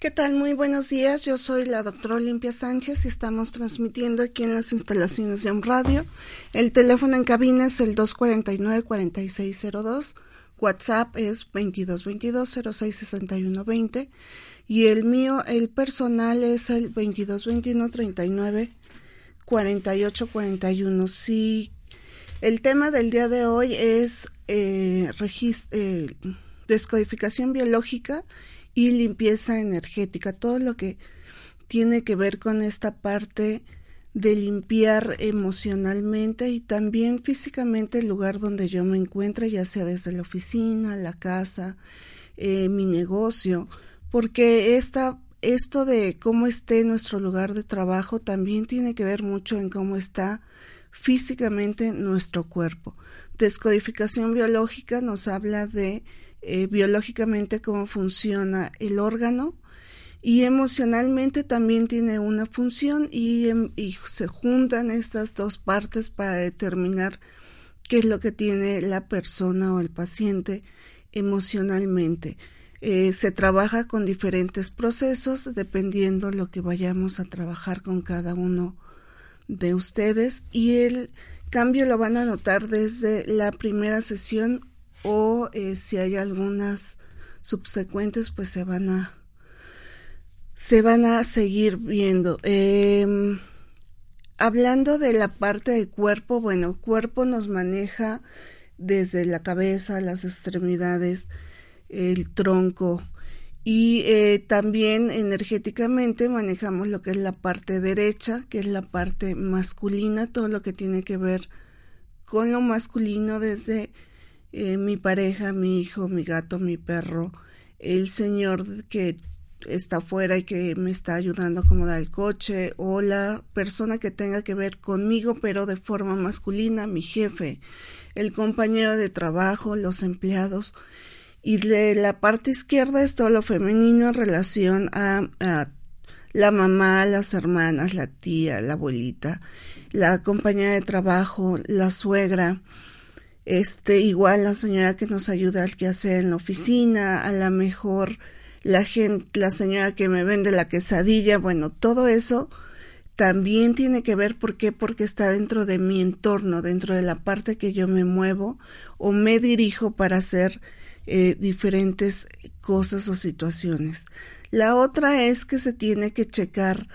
¿Qué tal? Muy buenos días. Yo soy la doctora Olimpia Sánchez y estamos transmitiendo aquí en las instalaciones de un radio. El teléfono en cabina es el 249-4602. WhatsApp es 2222-066120. Y el mío, el personal, es el 2221-39-4841. Sí, el tema del día de hoy es eh, eh, descodificación biológica y limpieza energética, todo lo que tiene que ver con esta parte de limpiar emocionalmente y también físicamente el lugar donde yo me encuentro, ya sea desde la oficina, la casa, eh, mi negocio, porque esta, esto de cómo esté nuestro lugar de trabajo también tiene que ver mucho en cómo está físicamente nuestro cuerpo. Descodificación biológica nos habla de eh, biológicamente cómo funciona el órgano y emocionalmente también tiene una función y, em, y, se juntan estas dos partes para determinar qué es lo que tiene la persona o el paciente emocionalmente. Eh, se trabaja con diferentes procesos dependiendo lo que vayamos a trabajar con cada uno de ustedes y el cambio lo van a notar desde la primera sesión o eh, si hay algunas subsecuentes pues se van a se van a seguir viendo. Em, hablando de la parte del cuerpo bueno cuerpo nos maneja desde la cabeza las extremidades el tronco. Y eh, también energéticamente manejamos lo que es la parte derecha que es la parte masculina todo lo que tiene que ver con lo masculino desde eh, mi pareja, mi hijo, mi gato, mi perro, el señor que está afuera y que me está ayudando a acomodar el coche o la persona que tenga que ver conmigo pero de forma masculina, mi jefe, el compañero de trabajo, los empleados. Y de la parte izquierda es todo lo femenino en relación a, a la mamá, las hermanas, la tía, la abuelita, la compañera de trabajo, la suegra, este igual la señora que nos ayuda al quehacer en la oficina, a la mejor la gente, la señora que me vende la quesadilla, bueno, todo eso también tiene que ver por qué, porque está dentro de mi entorno, dentro de la parte que yo me muevo o me dirijo para hacer eh, diferentes cosas o situaciones. La otra es que se tiene que checar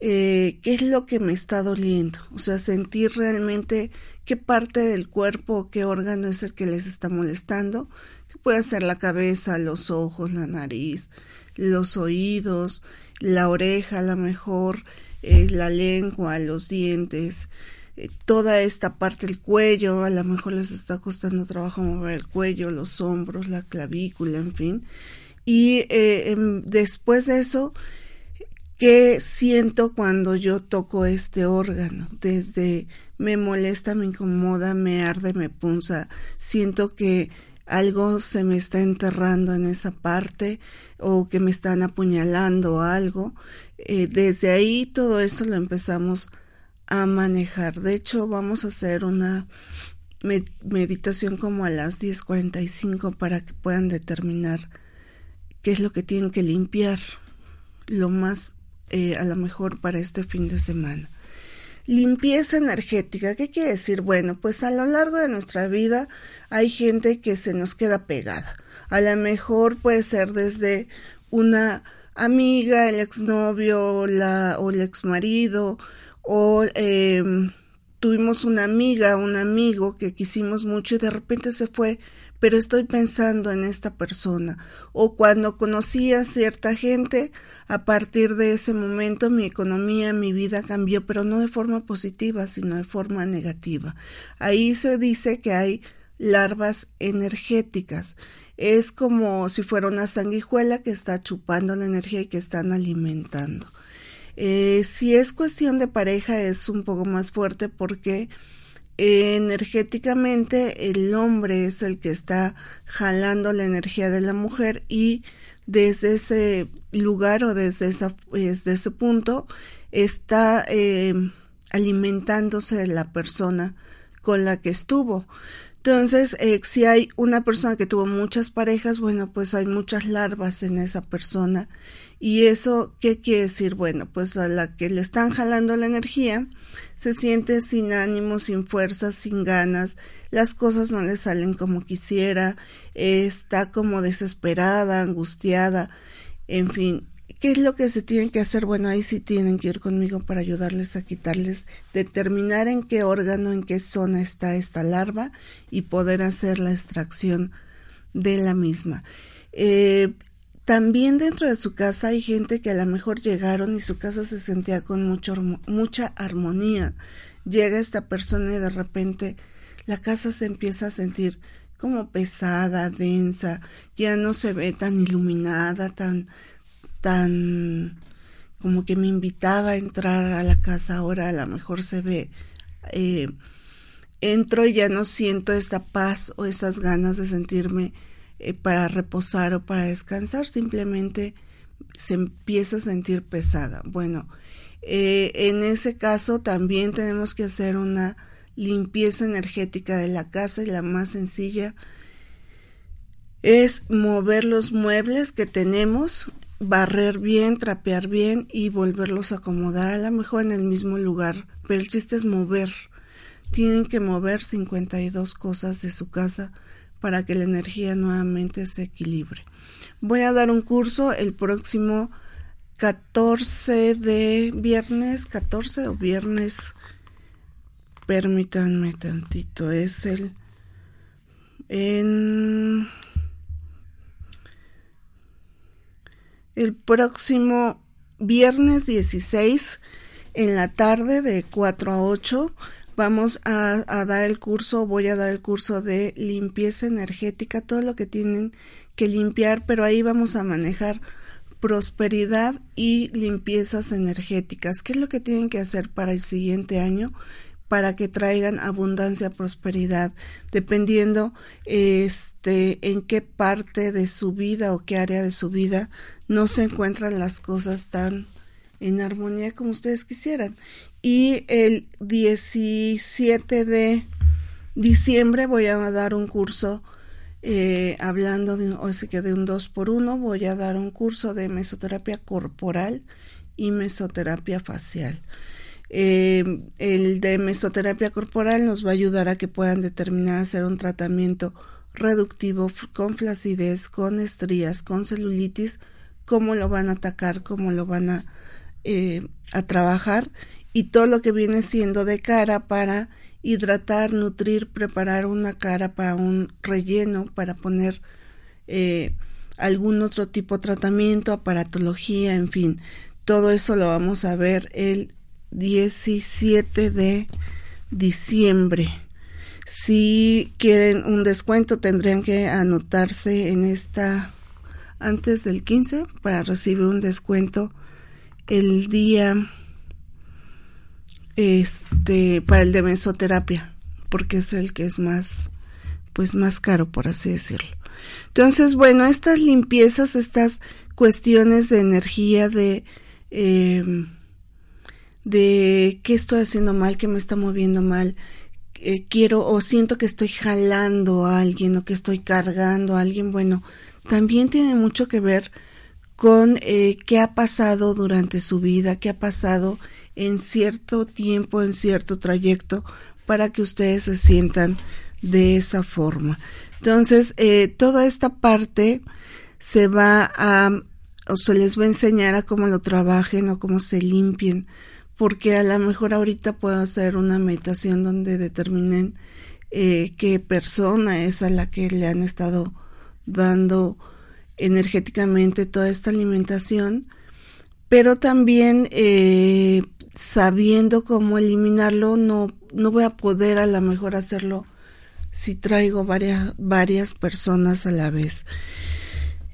eh, qué es lo que me está doliendo, o sea, sentir realmente qué parte del cuerpo, qué órgano es el que les está molestando, que puede ser la cabeza, los ojos, la nariz, los oídos, la oreja a lo mejor, eh, la lengua, los dientes, eh, toda esta parte del cuello, a lo mejor les está costando trabajo mover el cuello, los hombros, la clavícula, en fin. Y eh, em, después de eso, ¿qué siento cuando yo toco este órgano? Desde me molesta, me incomoda, me arde, me punza, siento que algo se me está enterrando en esa parte o que me están apuñalando algo. Eh, desde ahí todo eso lo empezamos a manejar. De hecho, vamos a hacer una meditación como a las 10:45 para que puedan determinar qué es lo que tienen que limpiar lo más eh, a lo mejor para este fin de semana. Limpieza energética, ¿qué quiere decir? Bueno, pues a lo largo de nuestra vida hay gente que se nos queda pegada. A lo mejor puede ser desde una amiga, el exnovio la, o el exmarido o eh, tuvimos una amiga, un amigo que quisimos mucho y de repente se fue, pero estoy pensando en esta persona. O cuando conocí a cierta gente, a partir de ese momento mi economía, mi vida cambió, pero no de forma positiva, sino de forma negativa. Ahí se dice que hay larvas energéticas. Es como si fuera una sanguijuela que está chupando la energía y que están alimentando. Eh, si es cuestión de pareja es un poco más fuerte porque eh, energéticamente el hombre es el que está jalando la energía de la mujer y desde ese lugar o desde, desde ese punto está eh, alimentándose la persona con la que estuvo. Entonces, eh, si hay una persona que tuvo muchas parejas, bueno, pues hay muchas larvas en esa persona ¿Y eso qué quiere decir? Bueno, pues a la que le están jalando la energía se siente sin ánimo, sin fuerzas, sin ganas, las cosas no le salen como quisiera, está como desesperada, angustiada, en fin. ¿Qué es lo que se tiene que hacer? Bueno, ahí sí tienen que ir conmigo para ayudarles a quitarles, determinar en qué órgano, en qué zona está esta larva y poder hacer la extracción de la misma. Eh, también dentro de su casa hay gente que a lo mejor llegaron y su casa se sentía con mucho, mucha armonía. Llega esta persona y de repente la casa se empieza a sentir como pesada, densa, ya no se ve tan iluminada, tan, tan como que me invitaba a entrar a la casa, ahora a lo mejor se ve, eh, entro y ya no siento esta paz o esas ganas de sentirme eh, para reposar o para descansar, simplemente se empieza a sentir pesada. Bueno, eh, en ese caso también tenemos que hacer una limpieza energética de la casa y la más sencilla es mover los muebles que tenemos, barrer bien, trapear bien y volverlos a acomodar a lo mejor en el mismo lugar, pero el chiste es mover. Tienen que mover 52 cosas de su casa para que la energía nuevamente se equilibre. Voy a dar un curso el próximo 14 de viernes, 14 o viernes, permítanme tantito, es el en el próximo viernes 16 en la tarde de 4 a 8 vamos a, dar el curso, voy a dar el curso de limpieza energética, todo lo que tienen que limpiar, pero ahí vamos a manejar prosperidad y limpiezas energéticas. ¿Qué es lo que tienen que hacer para el siguiente año? para que traigan abundancia, prosperidad, dependiendo este en qué parte de su vida o qué área de su vida no se encuentran las cosas tan en armonía como ustedes quisieran y el 17 de diciembre voy a dar un curso eh, hablando de, o sea que de un 2 por 1 voy a dar un curso de mesoterapia corporal y mesoterapia facial. Eh, el de mesoterapia corporal nos va a ayudar a que puedan determinar hacer un tratamiento reductivo con flacidez, con estrías, con celulitis, cómo lo van a atacar, cómo lo van a, eh, a trabajar y todo lo que viene siendo de cara para hidratar, nutrir, preparar una cara para un relleno, para poner eh, algún otro tipo de tratamiento, aparatología, en fin. Todo eso lo vamos a ver el 17 de diciembre. Si quieren un descuento tendrían que anotarse en esta antes del 15 para recibir un descuento el día este para el de mesoterapia porque es el que es más pues más caro por así decirlo. Entonces bueno estas limpiezas estas cuestiones de energía de em, de qué estoy haciendo mal qué me está moviendo mal eh, quiero o siento que estoy jalando a alguien o que estoy cargando a alguien bueno también tiene mucho que ver con eh, qué ha pasado durante su vida qué ha pasado en cierto tiempo, en cierto trayecto, para que ustedes se sientan de esa forma. Entonces, eh, toda esta parte se va a o se les va a enseñar a cómo lo trabajen o cómo se limpien, porque a lo mejor ahorita puedo hacer una meditación donde determinen eh, qué persona es a la que le han estado dando energéticamente toda esta alimentación, pero también eh, sabiendo cómo eliminarlo, no, no voy a poder a lo mejor hacerlo si traigo varias, varias personas a la vez.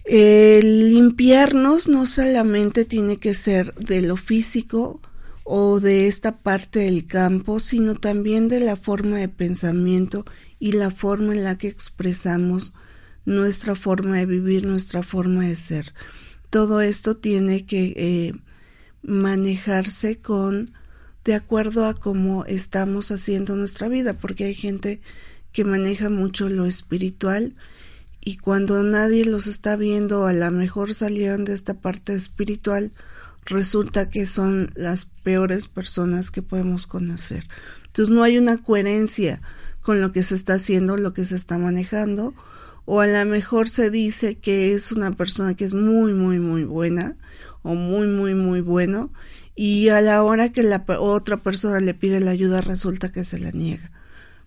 El limpiarnos no solamente tiene que ser de lo físico o de esta parte del campo, sino también de la forma de pensamiento y la forma en la que expresamos nuestra forma de vivir, nuestra forma de ser. Todo esto tiene que eh, manejarse con de acuerdo a cómo estamos haciendo nuestra vida, porque hay gente que maneja mucho lo espiritual y cuando nadie los está viendo, a lo mejor salieron de esta parte espiritual, resulta que son las peores personas que podemos conocer. Entonces no hay una coherencia con lo que se está haciendo, lo que se está manejando, o a lo mejor se dice que es una persona que es muy, muy, muy buena o muy, muy, muy bueno y a la hora que la otra persona le pide la ayuda resulta que se la niega.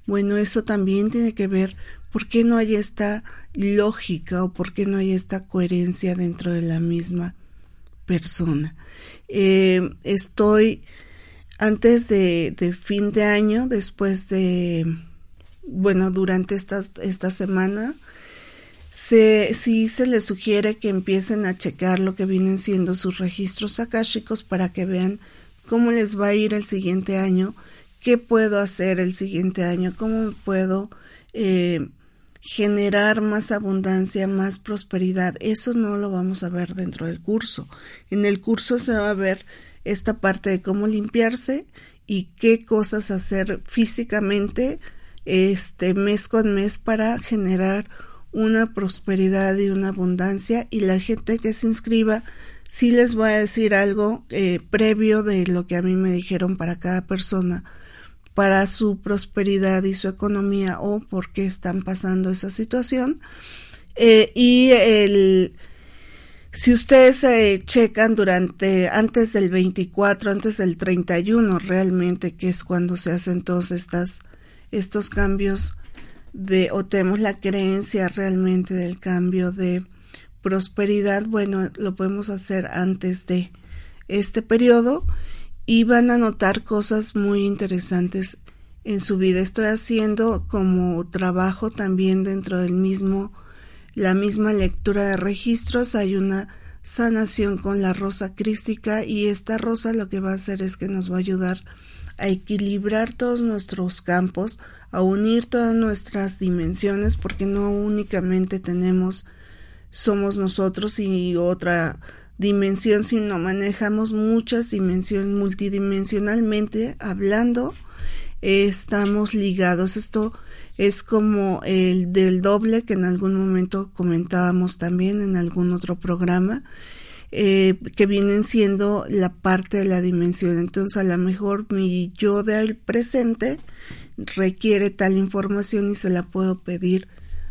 Bueno, eso también tiene que ver por qué no hay esta lógica o por qué no hay esta coherencia dentro de la misma persona. Eh, estoy antes de, de, fin de año, después de, bueno, durante esta, esta semana, se, sí se les sugiere que empiecen a checar lo que vienen siendo sus registros akáshicos para que vean cómo les va a ir el siguiente año, qué puedo hacer el siguiente año, cómo puedo eh, generar más abundancia, más prosperidad. Eso no lo vamos a ver dentro del curso. En el curso se va a ver esta parte de cómo limpiarse y qué cosas hacer físicamente este mes con mes para generar una prosperidad y una abundancia y la gente que se inscriba sí les voy a decir algo eh, previo de lo que a mí me dijeron para cada persona para su prosperidad y su economía o por qué están pasando esa situación. Eh, y el si ustedes eh, checan durante antes del 24 antes del 31 realmente que es cuando se hacen todos estas estos cambios de o tenemos la creencia realmente del cambio de prosperidad, bueno, lo podemos hacer antes de este periodo y van a notar cosas muy interesantes en su vida. Estoy haciendo como trabajo también dentro del mismo, la misma lectura de registros. Hay una sanación con la rosa crística y esta rosa lo que va a hacer es que nos va a ayudar a equilibrar todos nuestros campos, a unir todas nuestras dimensiones, porque no únicamente tenemos, somos nosotros y otra dimensión, sino manejamos muchas dimensiones multidimensionalmente hablando, estamos ligados. Esto es como el del doble que en algún momento comentábamos también en algún otro programa. Eh, que vienen siendo la parte de la dimensión. Entonces, a lo mejor mi yo del presente requiere tal información y se la puedo pedir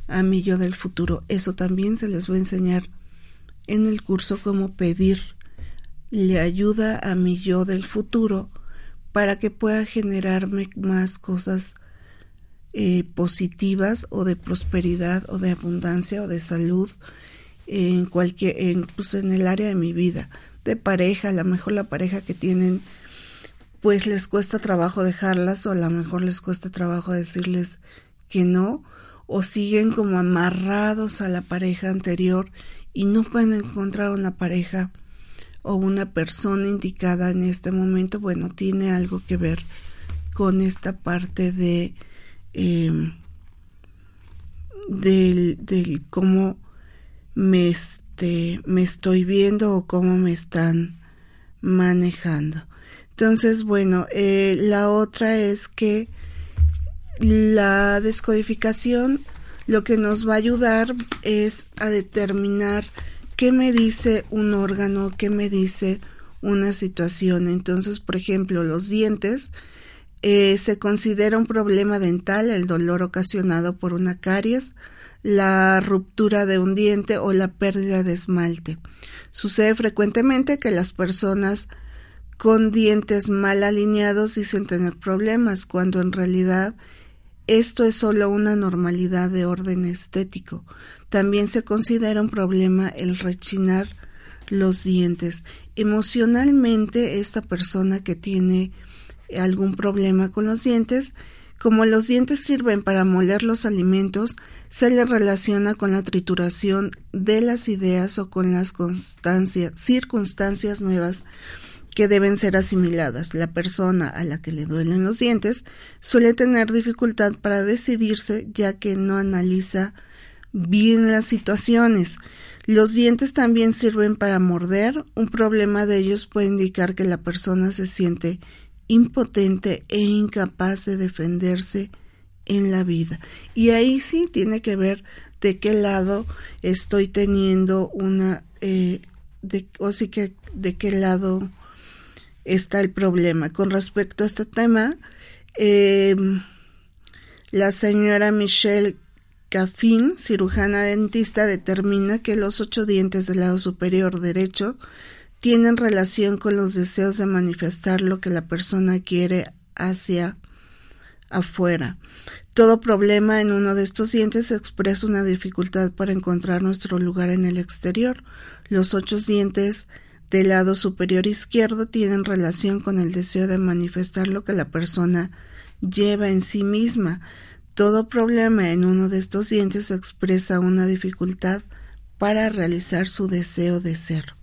a mi yo del futuro. Eso también se les va a enseñar en el curso cómo pedir. Le ayuda a mi yo del futuro para que pueda generarme más cosas eh, positivas o de prosperidad o de abundancia o de salud en cualquier en, pues en el área de mi vida de pareja a lo mejor la pareja que tienen pues les cuesta trabajo dejarlas o a lo mejor les cuesta trabajo decirles que no o siguen como amarrados a la pareja anterior y no pueden encontrar una pareja o una persona indicada en este momento, bueno, tiene algo que ver con esta parte de em, del, del, cómo me, este, me estoy viendo o cómo me están manejando. Entonces, bueno, eh, la otra es que la descodificación lo que nos va a ayudar es a determinar qué me dice un órgano, qué me dice una situación. Entonces, por ejemplo, los dientes eh, se considera un problema dental el dolor ocasionado por una caries, la ruptura de un diente o la pérdida de esmalte. Sucede frecuentemente que las personas con dientes mal alineados dicen tener problemas, cuando en realidad esto es solo una normalidad de orden estético. También se considera un problema el rechinar los dientes. Emocionalmente, esta persona que tiene algún problema con los dientes, como los dientes sirven para moler los alimentos, se le relaciona con la trituración de las ideas o con las circunstancias nuevas que deben ser asimiladas. La persona a la que le duelen los dientes suele tener dificultad para decidirse ya que no analiza bien las situaciones. Los dientes también sirven para morder. Un problema de ellos puede indicar que la persona se siente impotente e incapaz de defenderse en la vida. Y ahí sí tiene que ver de qué lado estoy teniendo una, eh, de, o sí que de qué lado está el problema. Con respecto a este tema, eh, la señora Michelle Caffin, cirujana dentista, determina que los ocho dientes del lado superior derecho tienen relación con los deseos de manifestar lo que la persona quiere hacia afuera. Todo problema en uno de estos dientes expresa una dificultad para encontrar nuestro lugar en el exterior. Los ocho dientes del lado superior izquierdo tienen relación con el deseo de manifestar lo que la persona lleva en sí misma. Todo problema en uno de estos dientes expresa una dificultad para realizar su deseo de ser.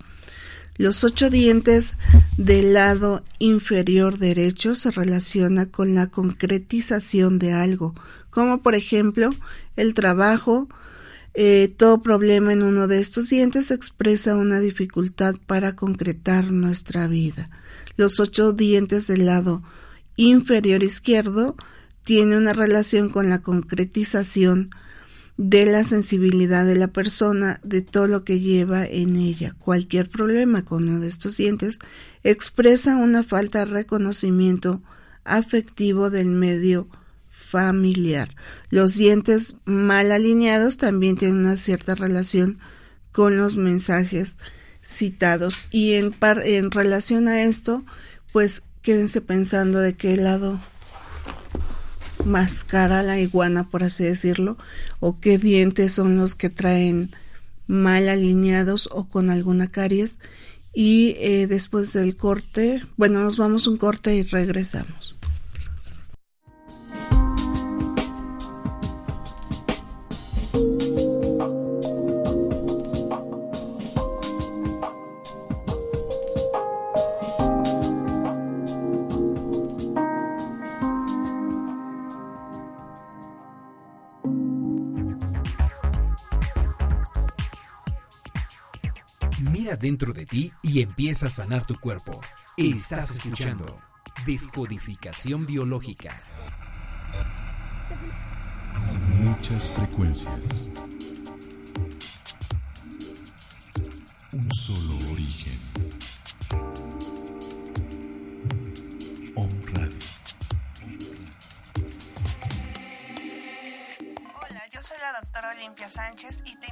Los ocho dientes del lado inferior derecho se relaciona con la concretización de algo, como por ejemplo el trabajo. Eh, todo problema en uno de estos dientes expresa una dificultad para concretar nuestra vida. Los ocho dientes del lado inferior izquierdo tienen una relación con la concretización de la sensibilidad de la persona, de todo lo que lleva en ella. Cualquier problema con uno de estos dientes expresa una falta de reconocimiento afectivo del medio familiar. Los dientes mal alineados también tienen una cierta relación con los mensajes citados y en, en relación a esto, pues quédense pensando de qué lado más cara la iguana, por así decirlo, o qué dientes son los que traen mal alineados o con alguna caries. Y eh, después del corte, bueno, nos vamos un corte y regresamos. Dentro de ti y empieza a sanar tu cuerpo. Estás escuchando Descodificación Biológica. Muchas frecuencias. Un solo origen. soy la doctora Olimpia Sánchez y te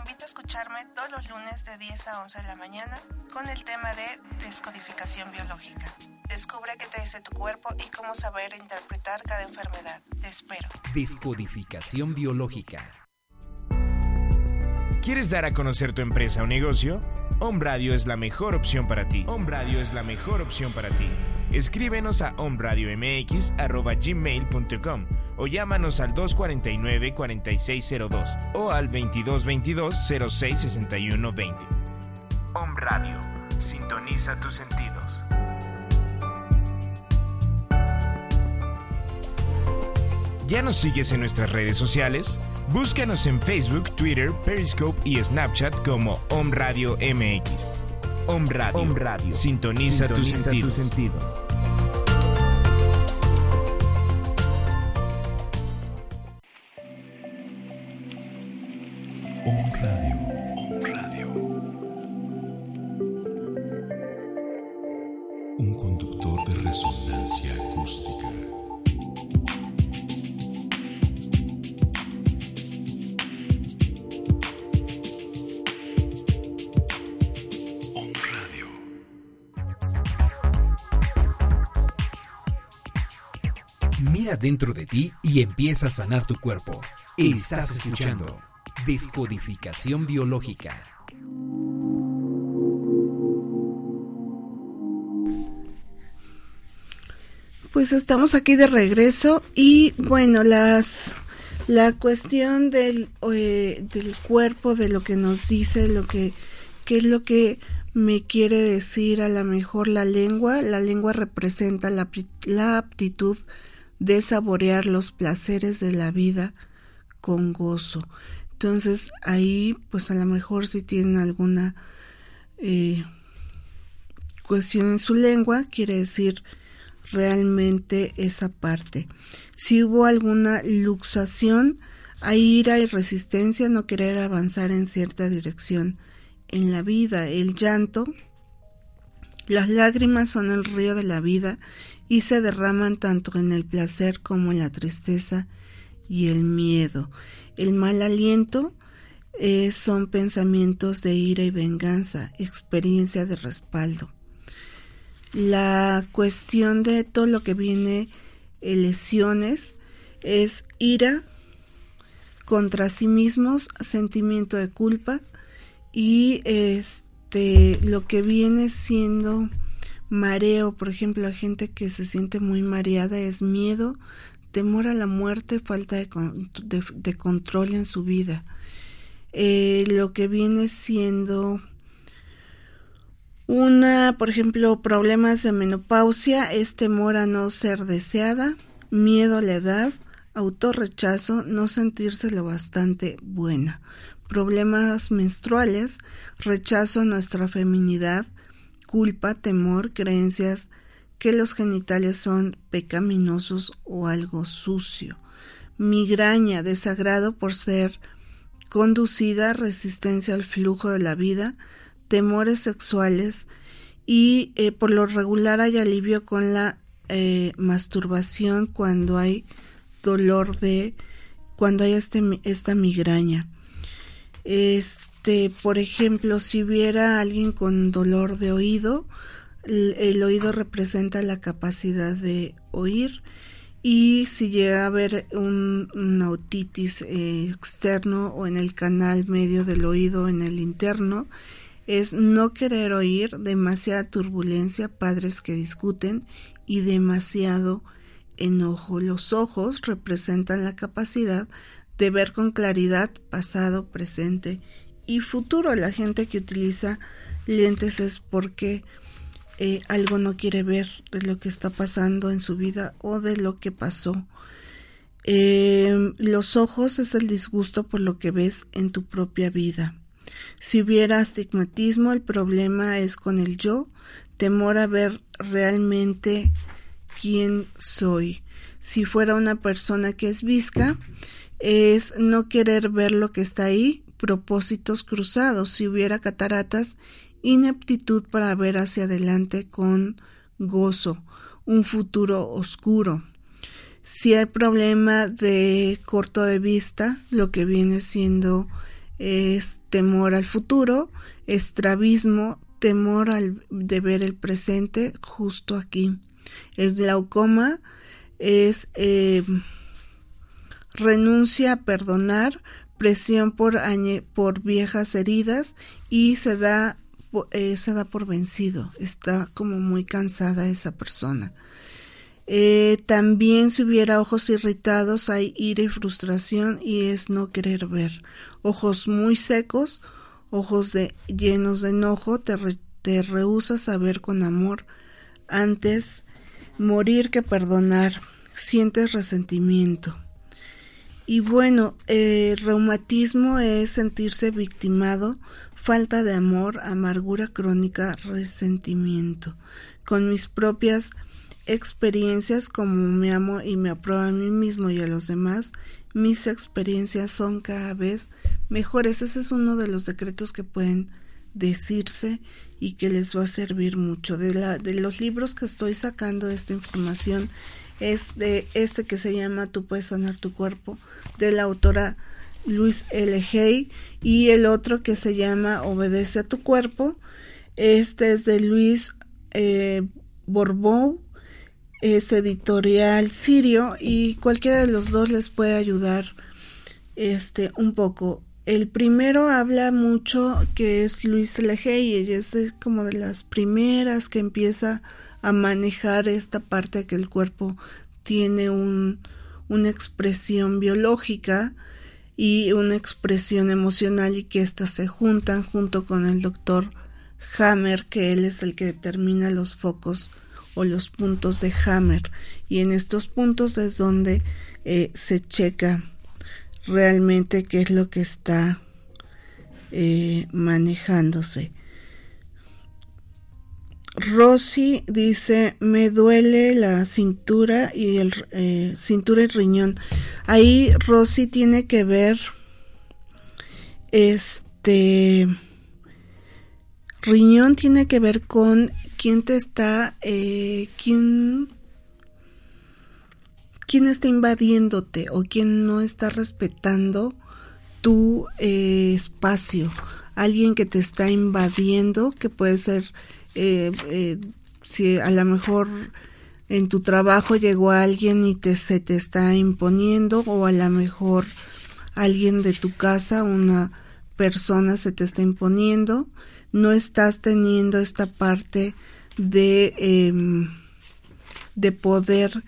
escucharme todos los lunes de 10 a 11 de la mañana con el tema de descodificación biológica. Descubre qué te dice tu cuerpo y cómo saber interpretar cada enfermedad. Te espero. Descodificación biológica. ¿Quieres dar a conocer tu empresa o negocio? Home Radio es la mejor opción para ti. Home Radio es la mejor opción para ti. Escríbenos a omradiomx.gmail.com o llámanos al 249-4602 o al 2222-066120. Om Radio. Sintoniza tus sentidos. ¿Ya nos sigues en nuestras redes sociales? Búscanos en Facebook, Twitter, Periscope y Snapchat como Om Radio MX. Om Radio. Sintoniza, Un conductor de resonancia acústica. On Radio. Mira dentro de ti y empieza a sanar tu cuerpo. Estás escuchando Descodificación Biológica. Pues estamos aquí de regreso y bueno, las la cuestión del, eh, del cuerpo, de lo que nos dice, lo que qué es lo que me quiere decir a lo mejor la lengua. La lengua representa la, la aptitud de saborear los placeres de la vida con gozo. Entonces ahí pues a lo mejor si tienen alguna eh, cuestión en su lengua, quiere decir realmente esa parte. Si hubo alguna luxación, hay ira y resistencia, no querer avanzar en cierta dirección en la vida. El llanto, las lágrimas son el río de la vida y se derraman tanto en el placer como en la tristeza y el miedo. El mal aliento eh, son pensamientos de ira y venganza, experiencia de respaldo. La cuestión de todo lo que viene eh, lesiones es ira contra sí mismos, sentimiento de culpa y este lo que viene siendo mareo, por ejemplo, la gente que se siente muy mareada es miedo, temor a la muerte, falta de, control en su vida. Eh, lo que viene siendo una, por ejemplo, problemas de menopausia es temor a no ser deseada, miedo a la edad, autorrechazo, no sentirse lo bastante buena. Problemas menstruales, rechazo a nuestra feminidad, culpa, temor, creencias que los genitales son pecaminosos o algo sucio. Migraña, desagrado por ser conducida, resistencia al flujo de la vida, temores sexuales y eh, por lo regular hay alivio con la eh, masturbación cuando hay dolor de cuando hay este, esta migraña. Este, por ejemplo, si hubiera alguien con dolor de oído, el, oído representa la capacidad de oír y si llega a haber un, una otitis eh, externo o en el canal medio del oído en el interno, es no querer oír, demasiada turbulencia, padres que discuten y demasiado enojo. Los ojos representan la capacidad de ver con claridad pasado, presente y futuro. La gente que utiliza lentes es porque eh, algo no quiere ver de lo que está pasando en su vida o de lo que pasó. Em, los ojos es el disgusto por lo que ves en tu propia vida. Si hubiera astigmatismo, el problema es con el yo, temor a ver realmente quién soy. Si fuera una persona que es visca, es no querer ver lo que está ahí, propósitos cruzados. Si hubiera cataratas, ineptitud para ver hacia adelante con gozo, un futuro oscuro. Si hay problema de corto de vista, lo que viene siendo es temor al futuro, estrabismo, temor al, de ver el presente justo aquí. El glaucoma es eh, renuncia a perdonar, presión por, viejas heridas y se da, eh, se da por vencido. Está como muy cansada esa persona. Eh, también si hubiera ojos irritados hay ira y frustración y es no querer ver. Ojos muy secos, ojos llenos de enojo, te, te rehusas a ver con amor antes morir que perdonar. Sientes resentimiento. Y bueno, eh, reumatismo es sentirse victimado, falta de amor, amargura crónica, resentimiento. Con mis propias experiencias, como me amo y me apruebo a mí mismo y a los demás, mis experiencias son cada vez mejores. Ese es uno de los decretos que pueden decirse y que les va a servir mucho. De, la, de los libros que estoy sacando esta información es de este que se llama Tú puedes sanar tu cuerpo, de la autora Luis L. Hay, y el otro que se llama Obedece a tu cuerpo. Este es de Luis eh, es editorial Sirio y cualquiera de los dos les puede ayudar este un poco. El primero habla mucho que es Luis Lejey y es como de las primeras que empieza a manejar esta parte que el cuerpo tiene un, una expresión biológica y una expresión emocional y que éstas se juntan junto con el doctor Hammer, que él es el que determina los focos o los puntos de Hammer. Y en estos puntos es donde eh, se checa realmente qué es lo que está eh, manejándose. Rosy dice, me duele la cintura y el eh, cintura y riñón. Ahí Rosy tiene que ver, este, riñón tiene que ver con quién te está, eh, quién, quién está invadiéndote o quién no está respetando tu eh, espacio. Alguien que te está invadiendo, que puede ser eh, eh, si a lo mejor en tu trabajo llegó alguien y te, se te está imponiendo o a lo mejor alguien de tu casa, una persona se te está imponiendo, no estás teniendo esta parte de, em, de poder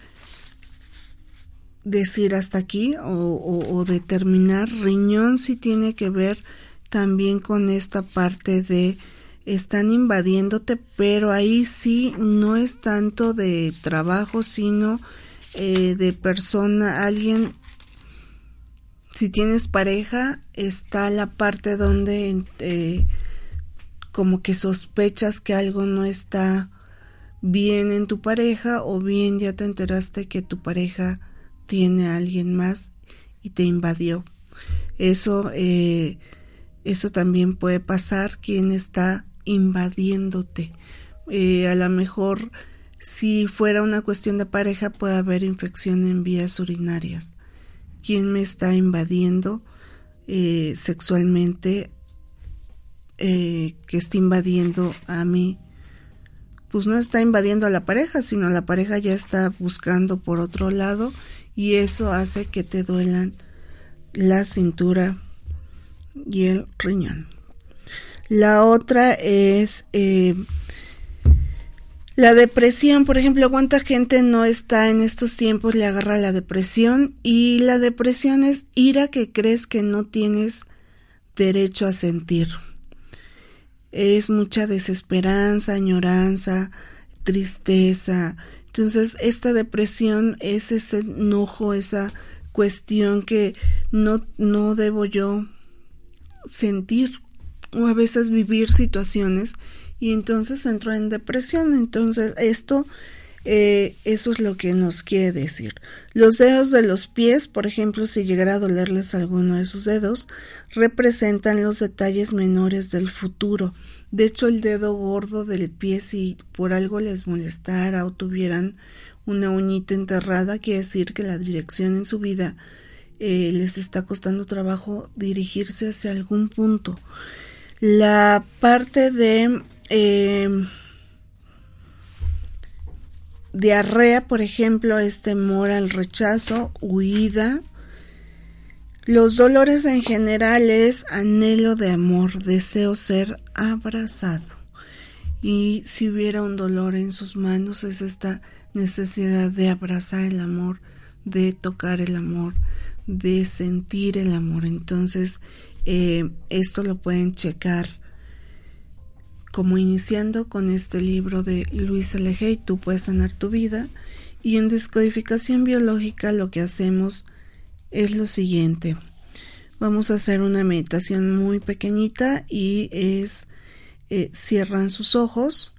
decir hasta aquí o, o, determinar. Riñón si tiene que ver también con esta parte de están invadiéndote, pero ahí sí no es tanto de trabajo, sino eh, de persona, alguien, si tienes pareja, está la parte donde eh, como que sospechas que algo no está bien en tu pareja o bien ya te enteraste que tu pareja tiene a alguien más y te invadió. Eso, eh, eso también puede pasar quien está invadiéndote. Eh, a lo mejor si fuera una cuestión de pareja puede haber infección en vías urinarias. ¿Quién me está invadiendo eh, sexualmente? Eh, que está invadiendo a mí. Pues no está invadiendo a la pareja, sino la pareja ya está buscando por otro lado y eso hace que te duelan la cintura y el riñón. La otra es eh, la depresión, por ejemplo, cuánta gente no está en estos tiempos, le agarra la depresión y la depresión es ira que crees que no tienes derecho a sentir. Es mucha desesperanza, añoranza, tristeza. Entonces, esta depresión es ese enojo, esa cuestión que no, no debo yo sentir o a veces vivir situaciones y entonces entró en depresión. Entonces esto, eh, eso es lo que nos quiere decir. Los dedos de los pies, por ejemplo, si llegara a dolerles alguno de sus dedos, representan los detalles menores del futuro. De hecho, el dedo gordo del pie, si por algo les molestara o tuvieran una uñita enterrada, quiere decir que la dirección en su vida eh, les está costando trabajo dirigirse hacia algún punto. La parte de eh, diarrea, por ejemplo, es temor al rechazo, huida. Los dolores en general es anhelo de amor, deseo ser abrazado. Y si hubiera un dolor en sus manos es esta necesidad de abrazar el amor, de tocar el amor, de sentir el amor. Entonces, eh, esto lo pueden checar como iniciando con este libro de Luis L. Tú puedes sanar tu vida. Y en descodificación biológica lo que hacemos es lo siguiente. Vamos a hacer una meditación muy pequeñita y es eh, cierran sus ojos,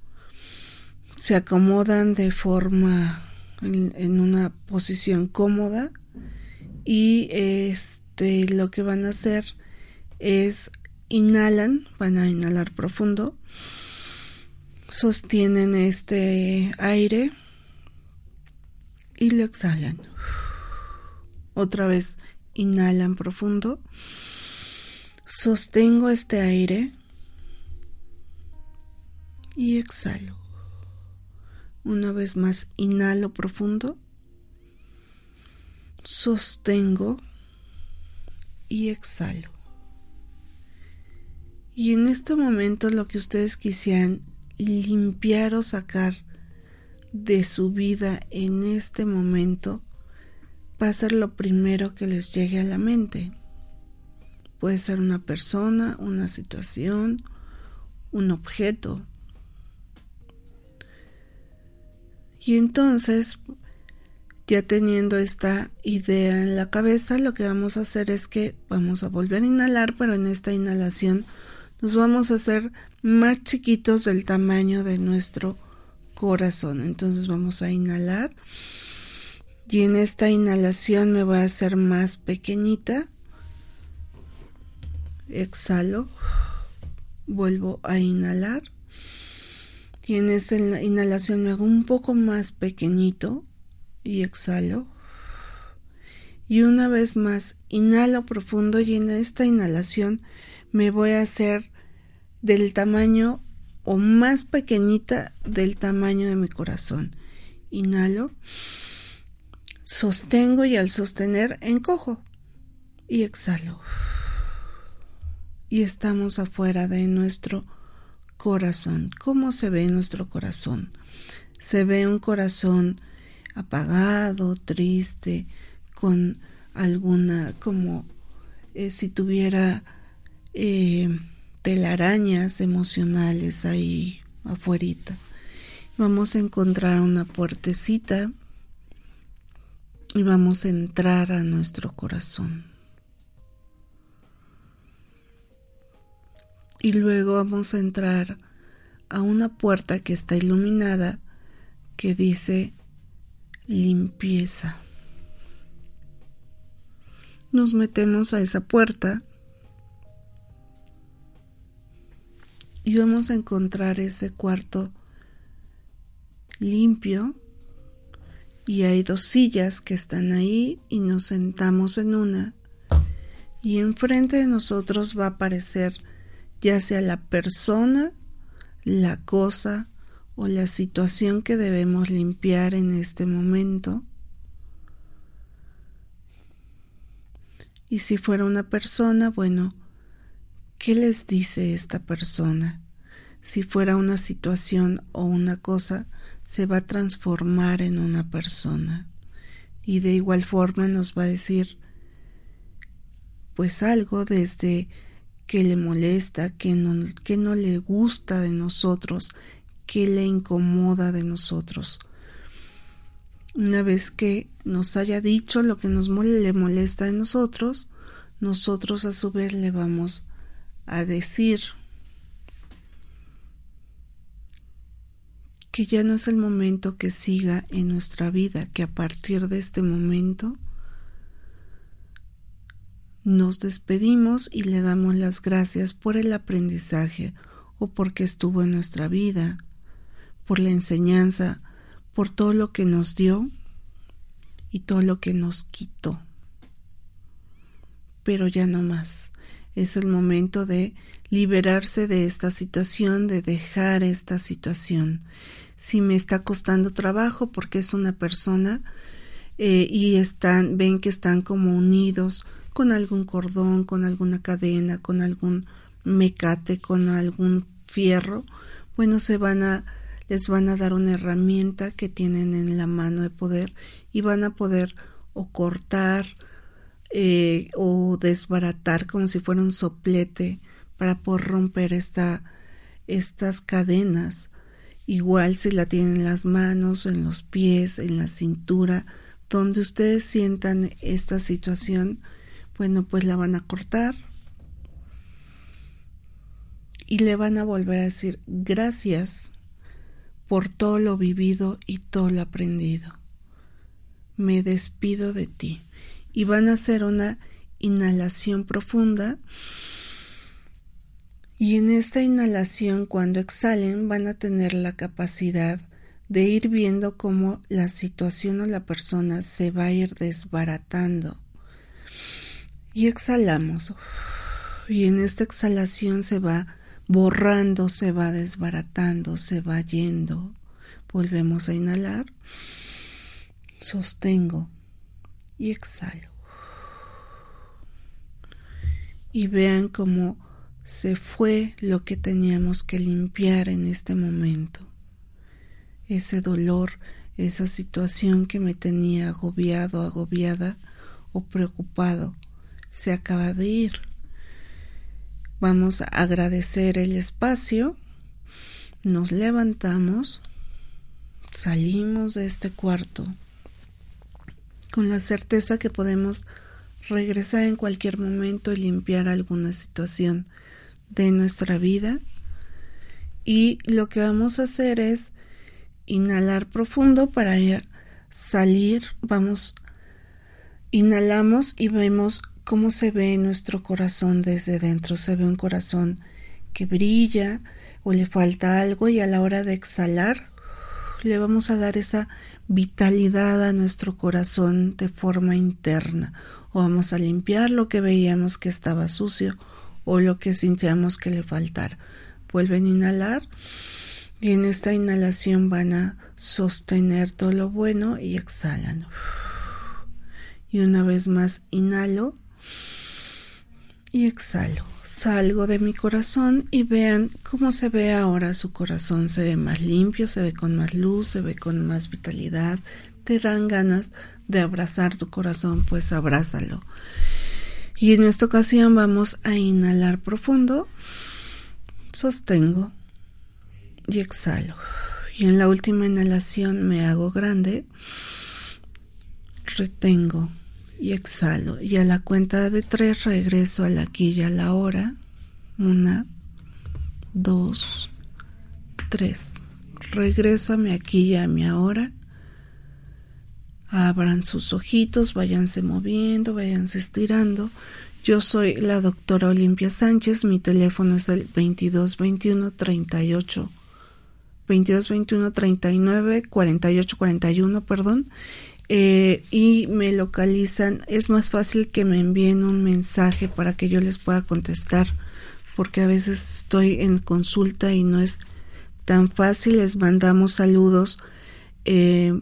se acomodan de forma en, una posición cómoda y este lo que van a hacer es inhalan, van a inhalar profundo, sostienen este aire y lo exhalan. Otra vez inhalan profundo, sostengo este aire y exhalo. Una vez más, inhalo profundo, sostengo y exhalo. Y en este momento lo que ustedes quisieran limpiar o sacar de su vida en este momento va a ser lo primero que les llegue a la mente. Puede ser una persona, una situación, un objeto. Y entonces, ya teniendo esta idea en la cabeza, lo que vamos a hacer es que vamos a volver a inhalar, pero en esta inhalación nos vamos a hacer más chiquitos del tamaño de nuestro corazón. Entonces vamos a inhalar y en esta inhalación me voy a hacer más pequeñita. Exhalo, vuelvo a inhalar y en esta inhalación me hago un poco más pequeñito y exhalo. Y una vez más, inhalo profundo y en esta inhalación me voy a hacer del tamaño o más pequeñita del tamaño de mi corazón. Inhalo, sostengo y al sostener encojo y exhalo. Y estamos afuera de nuestro corazón. ¿Cómo se ve nuestro corazón? Se ve un corazón apagado, triste, con alguna, como eh, si tuviera eh, telarañas emocionales ahí afuerita. Vamos a encontrar una puertecita y vamos a entrar a nuestro corazón. Y luego vamos a entrar a una puerta que está iluminada que dice limpieza. Nos metemos a esa puerta y vamos a encontrar ese cuarto limpio y hay dos sillas que están ahí y nos sentamos en una y enfrente de nosotros va a aparecer ya sea la persona, la cosa o la situación que debemos limpiar en este momento. Y si fuera una persona, bueno, ¿Qué les dice esta persona? Si fuera una situación o una cosa, se va a transformar en una persona. Y de igual forma nos va a decir, pues algo desde que le molesta, que no, que no le gusta de nosotros, que le incomoda de nosotros. Una vez que nos haya dicho lo que nos le molesta de nosotros, nosotros a su vez le vamos a decir que ya no es el momento que siga en nuestra vida, que a partir de este momento nos despedimos y le damos las gracias por el aprendizaje o porque estuvo en nuestra vida, por la enseñanza, por todo lo que nos dio y todo lo que nos quitó. Pero ya no más es el momento de liberarse de esta situación, de dejar esta situación. Si me está costando trabajo porque es una persona eh, y están, ven que están como unidos con algún cordón, con alguna cadena, con algún mecate, con algún fierro, bueno, se van a, les van a dar una herramienta que tienen en la mano de poder y van a poder o cortar, eh, o desbaratar como si fuera un soplete para poder romper esta, estas cadenas. Igual si la tienen en las manos, en los pies, en la cintura, donde ustedes sientan esta situación, bueno, pues la van a cortar y le van a volver a decir gracias por todo lo vivido y todo lo aprendido. Me despido de ti y van a hacer una inhalación profunda. Y en esta inhalación, cuando exhalen, van a tener la capacidad de ir viendo cómo la situación o la persona se va a ir desbaratando. Y exhalamos. Y en esta exhalación se va borrando, se va desbaratando, se va yendo Volvemos a inhalar. Sostengo y exhalo. Y vean cómo se fue lo que teníamos que limpiar en este momento. Ese dolor, esa situación que me tenía agobiado, agobiada o preocupado, se acaba de ir. Vamos a agradecer el espacio, nos levantamos, salimos de este cuarto con la certeza que podemos regresar en cualquier momento y limpiar alguna situación de nuestra vida. Y lo que vamos a hacer es inhalar profundo para salir. Vamos, inhalamos y vemos cómo se ve nuestro corazón desde dentro. Se ve un corazón que brilla o le falta algo y a la hora de exhalar le vamos a dar esa vitalidad a nuestro corazón de forma interna o vamos a limpiar lo que veíamos que estaba sucio o lo que sintiéramos que le faltara. Vuelven a inhalar y en esta inhalación van a sostener todo lo bueno y exhalan. Y una vez más inhalo y exhalo. Salgo de mi corazón y vean cómo se ve ahora su corazón. Se ve más limpio, se ve con más luz, se ve con más vitalidad. Te dan ganas de abrazar tu corazón, pues abrázalo. Y en esta ocasión vamos a inhalar profundo, sostengo y exhalo. Y en la última inhalación me hago grande, retengo y exhalo. Y a la cuenta de tres regreso a la aquí y a la hora. Una, dos, tres. Regreso a mi aquí y a mi ahora. Abran sus ojitos, váyanse moviendo, váyanse estirando. Yo soy la doctora Olimpia Sánchez, mi teléfono es el 2221 38 2221 39 48 41, perdón. Eh, y me localizan, es más fácil que me envíen un mensaje para que yo les pueda contestar, porque a veces estoy en consulta y no es tan fácil, les mandamos saludos. Eh,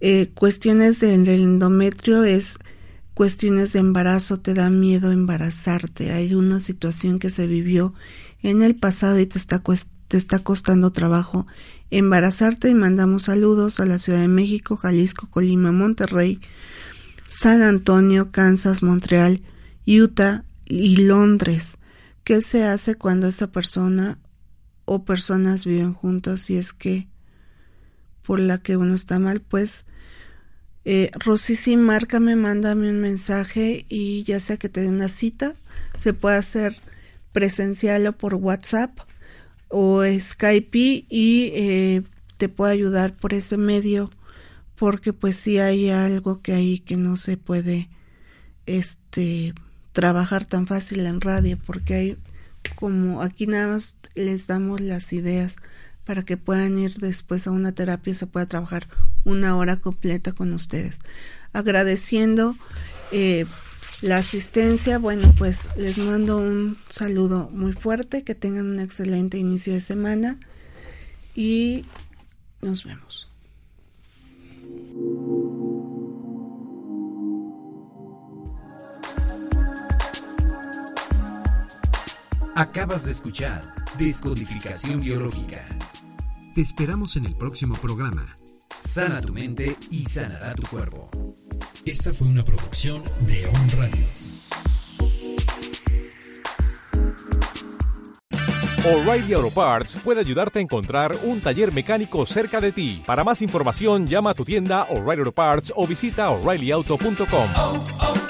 eh, cuestiones del, endometrio es cuestiones de embarazo, te da miedo embarazarte, hay una situación que se vivió en el pasado y te está, te está costando trabajo embarazarte y mandamos saludos a la Ciudad de México, Jalisco, Colima, Monterrey, San Antonio, Kansas, Montreal, Utah y Londres. ¿Qué se hace cuando esa persona o personas viven juntos y es que por la que uno está mal? Pues eh, Rosy, márcame, mándame un mensaje y ya sea que te dé una cita, se puede hacer presencial o por WhatsApp o Skype y eh, te puedo ayudar por ese medio porque pues si hay algo que hay que no se puede este trabajar tan fácil en radio porque hay como aquí nada más les damos las ideas para que puedan ir después a una terapia y se pueda trabajar una hora completa con ustedes. Agradeciendo eh, la asistencia, bueno, pues les mando un saludo muy fuerte, que tengan un excelente inicio de semana y nos vemos. Acabas de escuchar Descodificación Biológica. Te esperamos en el próximo programa. Sana tu mente y sanará tu cuerpo. Esta fue una producción de On Radio. O'Reilly Auto Parts puede ayudarte a encontrar un taller mecánico cerca de ti. Para más información, llama a tu tienda O'Reilly Auto Parts o visita oreillyauto.com.